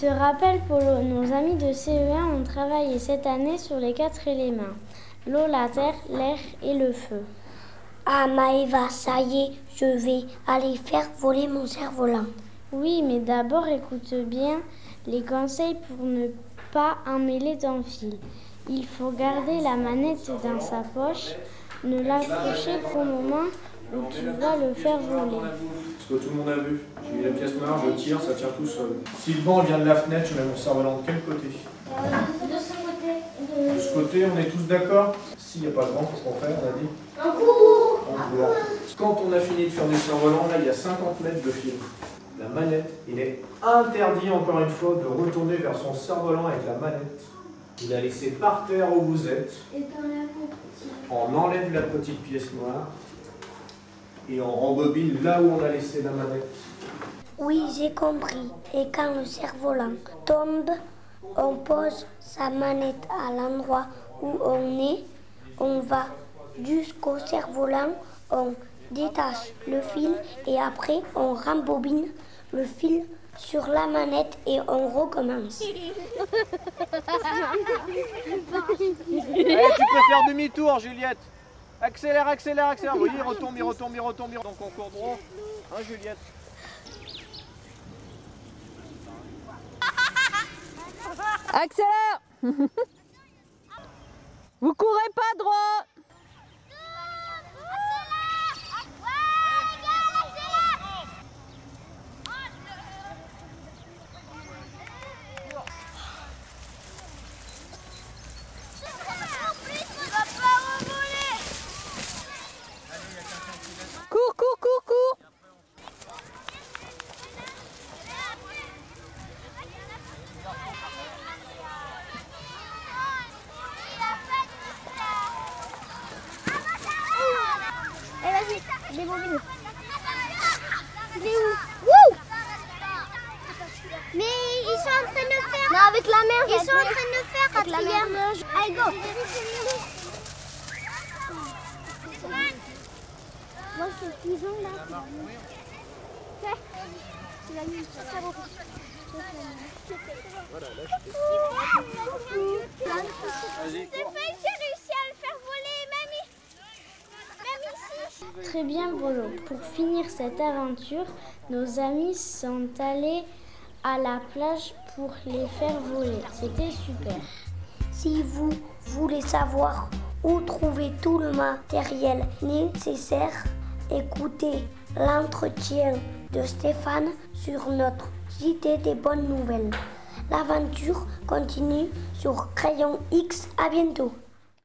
te rappelles, Polo, nos amis de CE1 ont travaillé cette année sur les quatre éléments l'eau, la terre, l'air et le feu. Ah, Maëva, ça y est, je vais aller faire voler mon cerf-volant. Oui, mais d'abord écoute bien les conseils pour ne pas emmêler ton fil. Il faut garder la manette dans sa poche, ne l'accrocher qu'au moment où tu vas le faire voler. Ce que tout le monde a vu. J'ai mis la pièce noire, je tire, ça tire tout seul. Si le vent vient de la fenêtre, je mets mon cerf-volant de quel côté? De ce côté. De ce côté, on est tous d'accord? S'il n'y a pas de vent, qu'est-ce qu'on fait? On a dit Un coup On court. Quand on a fini de faire du cerf-volant, là, il y a 50 mètres de fil. La manette, il est interdit, encore une fois, de retourner vers son cerf-volant avec la manette. Il a laissé par terre où vous êtes. Et. On enlève la petite pièce noire et on rembobine là où on a laissé la manette. Oui, j'ai compris. Et quand le cerf-volant tombe, on pose sa manette à l'endroit où on est, on va jusqu'au cerf-volant, on détache le fil et après on rembobine le fil sur la manette et on recommence. Allez, tu peux faire demi-tour, Juliette. Accélère, accélère, accélère. Oui, il retombe, il retombe, il retombe. il retombe. Donc on court droit. Hein, Juliette? Accélère Vous courez pas droit Cours, cours, cours, cours Eh vas-y, les bobines. Il est où Wouh Mais ils sont en train de faire. Non, avec la mer. Ils sont en train de faire avec la mer. Allez, go. Moi, ce pigeon là. Tu l'as mis réussi à le faire voler, mamie. Même ici. Très bien, Polo. Pour finir cette aventure, nos amis sont allés à la plage pour les faire voler. C'était super. Si vous voulez savoir où trouver tout le matériel nécessaire, écoutez l'entretien de Stéphane sur notre JT des bonnes nouvelles. L'aventure continue sur Crayon X. À bientôt.